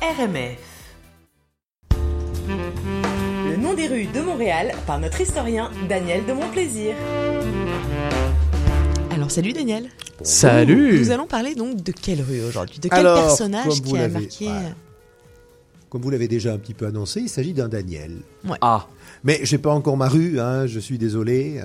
RMF. Le nom des rues de Montréal par notre historien Daniel de Montplaisir. Alors salut Daniel. Salut. Nous allons parler donc de quelle rue aujourd'hui? De quel Alors, personnage qui a marqué ouais. Comme vous l'avez déjà un petit peu annoncé, il s'agit d'un Daniel. Ah, Mais j'ai pas encore ma rue, hein, je suis désolé. euh,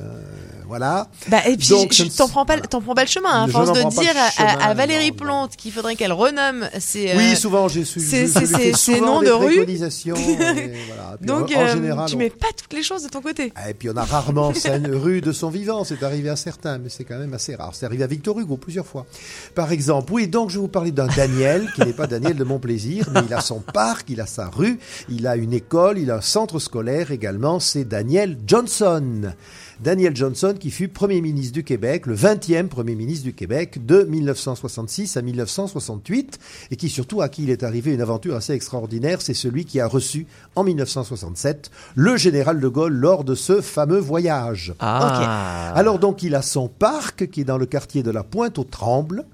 voilà. Bah, et puis, Donc, je- je t'en prends pas, voilà. t'en prends pas le chemin, hein, à Je force de dire à, Valérie non, non. Plante qu'il faudrait qu'elle renomme ses. Oui, euh, souvent j'ai su. c'est- je- c'est- je fais c'est- c'est souvent nom des de rue. voilà. Donc, en, en euh, général, tu on- mets pas toutes les choses de ton côté. Ah, Et puis on a rarement une rue de son vivant, c'est arrivé à certains, mais c'est quand même assez rare. C'est arrivé à Victor Hugo plusieurs fois. Par exemple, oui, donc je vais vous parler d'un Daniel, qui n'est pas Daniel de mon plaisir, mais il a son parc, il a sa rue, il a une école, il a un centre scolaire également, c'est Daniel Johnson. Daniel Johnson qui fut Premier ministre du Québec, le 20e Premier ministre du Québec de 1966 à 1968 et qui surtout à qui il est arrivé une aventure assez extraordinaire, c'est celui qui a reçu en 1967 le général de Gaulle lors de ce fameux voyage. ah. Alors donc il a son parc qui est dans le quartier de la Pointe aux Trembles.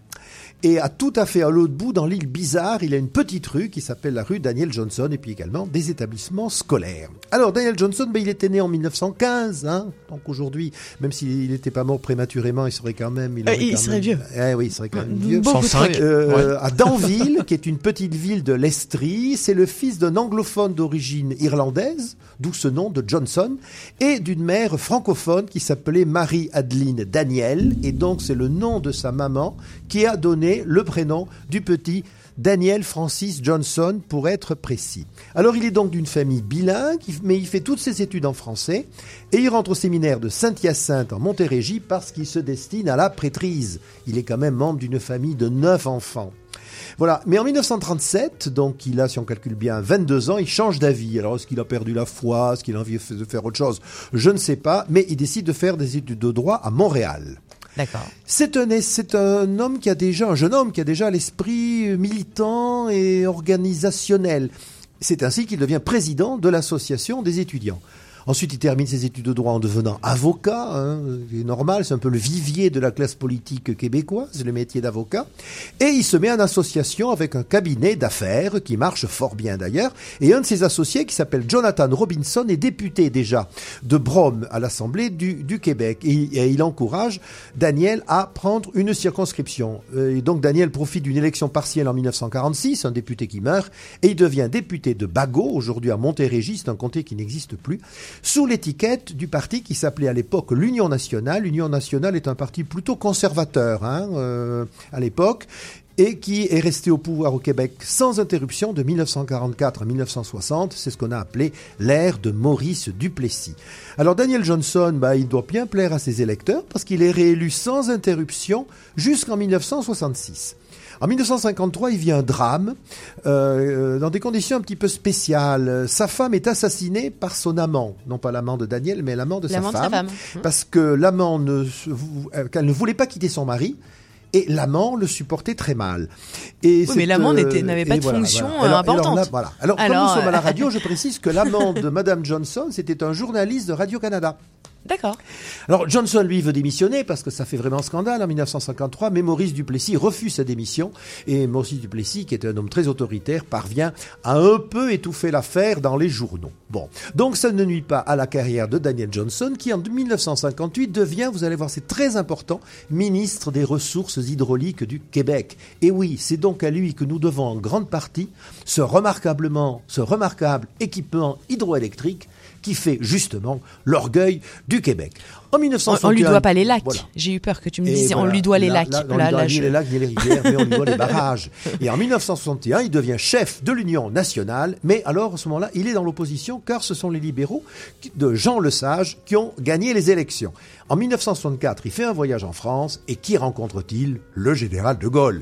Et à tout à fait à l'autre bout, dans l'île Bizarre, il a une petite rue qui s'appelle la rue Daniel Johnson et puis également des établissements scolaires. Alors Daniel Johnson, ben, il était né en 1915, hein, donc aujourd'hui, même s'il n'était pas mort prématurément, il serait quand même... Euh, aurait il quand serait même- vieux. Eh oui, il serait quand même vieux. Beaucoup 105. trop vieux. Euh, à Danville, qui est une petite ville de l'Estrie. C'est le fils d'un anglophone d'origine irlandaise, d'où ce nom de Johnson, et d'une mère francophone qui s'appelait Marie-Adeline Daniel. Et donc, c'est le nom de sa maman qui a donné le prénom du petit Daniel Francis Johnson, pour être précis. Alors, il est donc d'une famille bilingue, il- mais il fait toutes ses études en français, et il rentre au séminaire de Saint-Hyacinthe en Montérégie parce qu'il se destine à la prêtrise. Il est quand même membre d'une famille de neuf enfants. Voilà. Mais en 1937, donc il a, si on calcule bien, 22 ans, il change d'avis. Alors, est-ce qu'il a perdu la foi? Est-ce qu'il a envie de faire autre chose? Je ne sais pas. Mais il décide de faire des études de droit à Montréal. C'est un, c'est un homme qui a déjà, un jeune homme qui a déjà l'esprit militant et organisationnel. C'est ainsi qu'il devient président de l'association des étudiants. Ensuite, il termine ses études de droit en devenant avocat. Hein, c'est normal, c'est un peu le vivier de la classe politique québécoise, le métier d'avocat. Et il se met en association avec un cabinet d'affaires qui marche fort bien d'ailleurs. Et un de ses associés, qui s'appelle Jonathan Robinson, est député déjà de Brome à l'Assemblée du, Québec. Et il encourage Daniel à prendre une circonscription. Euh, Et donc Daniel profite d'une élection partielle en 1946, un député qui meurt, et il devient député de Bagot, aujourd'hui à Montérégie, c'est un comté qui n'existe plus, sous l'étiquette du parti qui s'appelait à l'époque l'Union nationale. L'Union nationale est un parti plutôt conservateur hein, euh, à l'époque et qui est resté au pouvoir au Québec sans interruption de 1944 à 1960. C'est ce qu'on a appelé l'ère de Maurice Duplessis. Alors Daniel Johnson, bah, il doit bien plaire à ses électeurs parce qu'il est réélu sans interruption jusqu'en 1966. En 1953, il vit un drame euh, dans des conditions un petit peu spéciales. Sa femme est assassinée par son amant, non pas l'amant de Daniel, mais l'amant de, sa L'amant de sa femme, parce que l'amant ne, euh, qu'elle ne voulait pas quitter son mari. Et l'amant le supportait très mal. Et Oui, mais l'amant euh, n'avait pas de fonction, euh, Alors- importante. Alors, là, voilà. alors, comme Alors, nous sommes à la euh, radio, je précise que l'amant de Madame Johnson, c'était un journaliste de Radio-Canada. D'accord. Alors Johnson, lui, veut démissionner parce que ça fait vraiment scandale en 1953, mais Maurice Duplessis refuse sa démission et Maurice Duplessis, qui est un homme très autoritaire, parvient à un peu étouffer l'affaire dans les journaux. Bon, donc ça ne nuit pas à la carrière de Daniel Johnson, qui en 1958 devient, vous allez voir, c'est très important, ministre des Ressources hydrauliques du Québec. Et oui, c'est donc à lui que nous devons en grande partie ce remarquablement, ce remarquable équipement hydroélectrique qui fait justement l'orgueil du Québec. En On, 1961, on lui doit pas les lacs. Voilà. J'ai eu peur que tu me dises on lui doit les lacs. là, on Là, lui doit là, ni je- les lacs ni les rivières, mais on lui doit les barrages. Et en 1961, il devient chef de l'Union nationale, mais alors à ce moment-là, il est dans l'opposition car ce sont les libéraux de Jean Lesage qui ont gagné les élections. En 1964, il fait un voyage en France et qui rencontre-t-il Le général de Gaulle?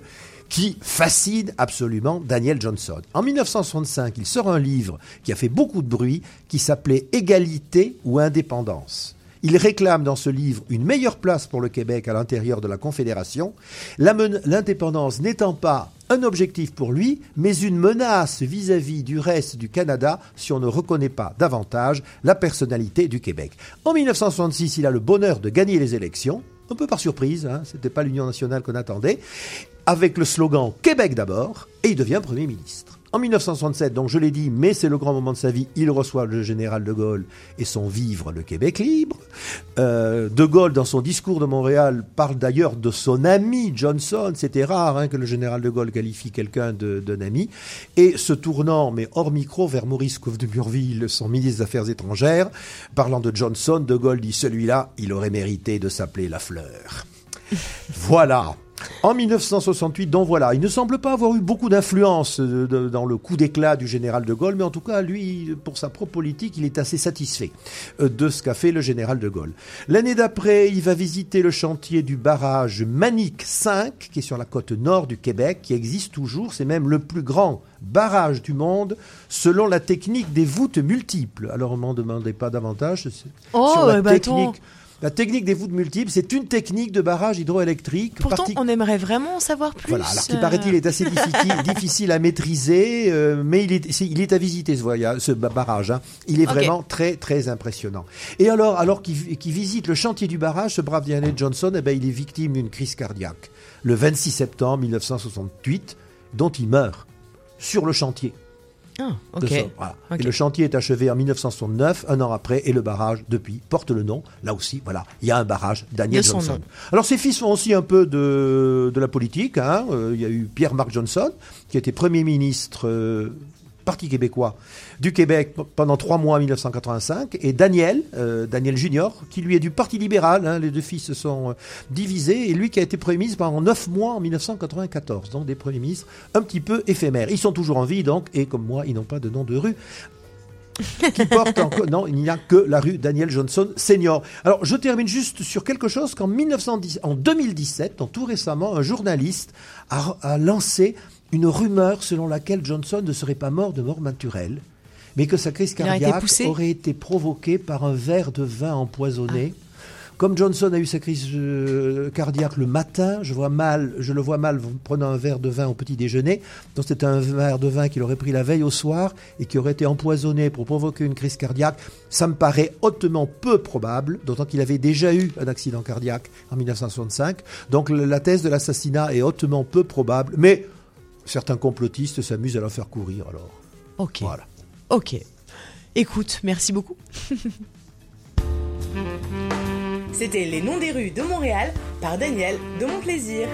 Qui fascine absolument Daniel Johnson. En 1965, il sort un livre qui a fait beaucoup de bruit, qui s'appelait Égalité ou indépendance. Il réclame dans ce livre une meilleure place pour le Québec à l'intérieur de la Confédération, l'indépendance n'étant pas un objectif pour lui, mais une menace vis-à-vis du reste du Canada si on ne reconnaît pas davantage la personnalité du Québec. En 1966, il a le bonheur de gagner les élections, un peu par surprise, hein, c'était pas l'Union nationale qu'on attendait, avec le slogan Québec d'abord, et il devient Premier ministre. En 1967, donc je l'ai dit, mais c'est le grand moment de sa vie, il reçoit le général de Gaulle et son vivre le Québec libre. Euh, de Gaulle, dans son discours de Montréal, parle d'ailleurs de son ami Johnson. C'était rare hein, que le général de Gaulle qualifie quelqu'un d'un ami. Et se tournant, mais hors micro, vers Maurice Couve de Murville, son ministre des Affaires étrangères, parlant de Johnson, de Gaulle dit celui-là, il aurait mérité de s'appeler la fleur. voilà. En 1968, donc voilà, il ne semble pas avoir eu beaucoup d'influence euh, dans le coup d'éclat du général de Gaulle, mais en tout cas, lui, pour sa propre politique, il est assez satisfait euh, de ce qu'a fait le général de Gaulle. L'année d'après, il va visiter le chantier du barrage Manic 5, qui est sur la côte nord du Québec, qui existe toujours, c'est même le plus grand barrage du monde, selon la technique des voûtes multiples. Alors, on m'en demandait pas davantage oh, sur la bah technique. La technique des voûtes multiples, c'est une technique de barrage hydroélectrique. Pourtant, on aimerait vraiment en savoir plus. Voilà, alors qui paraît-il est assez difficile, à maîtriser, euh, mais il est, il est à visiter ce, voyage, ce barrage. Hein. Il est vraiment très très impressionnant. Et alors, alors qu'il visite le chantier du barrage, ce brave Diane Johnson, eh ben, il est victime d'une crise cardiaque le 26 septembre 1968, dont il meurt sur le chantier. Ah, Et le chantier est achevé en 1969, un an après, et le barrage, depuis, porte le nom. Là aussi, voilà, il y a un barrage, Daniel Johnson. Alors, ses fils font aussi un peu de, de la politique. Hein. Euh, il y a eu Pierre-Marc Johnson, qui était Premier ministre euh, Parti québécois du Québec pendant trois mois en 1985, et Daniel, euh, Daniel Junior, qui lui est du Parti libéral, hein, les deux fils se sont euh, divisés, et lui qui a été Premier ministre pendant neuf mois en 1994, donc des Premiers ministres un petit peu éphémères. Ils sont toujours en vie, donc, et comme moi, ils n'ont pas de nom de rue qui porte non, il n'y a que la rue Daniel Johnson Senior. Alors, je termine juste sur quelque chose qu'en en 2017, donc tout récemment, un journaliste a lancé une rumeur selon laquelle Johnson ne serait pas mort de mort naturelle, mais que sa crise cardiaque aurait été provoquée par un verre de vin empoisonné. Ah. Comme Johnson a eu sa crise euh, cardiaque le matin, je vois mal, je le vois mal prenant un verre de vin au petit déjeuner. Donc c'était un verre de vin qu'il aurait pris la veille au soir et qui aurait été empoisonné pour provoquer une crise cardiaque. Ça me paraît hautement peu probable, d'autant qu'il avait déjà eu un accident cardiaque en 1965. Donc la thèse de l'assassinat est hautement peu probable, mais certains complotistes s'amusent à la faire courir alors. Ok. Voilà. Ok. Écoute, merci beaucoup. C'était Les Noms des rues de Montréal par Daniel de Mon Plaisir.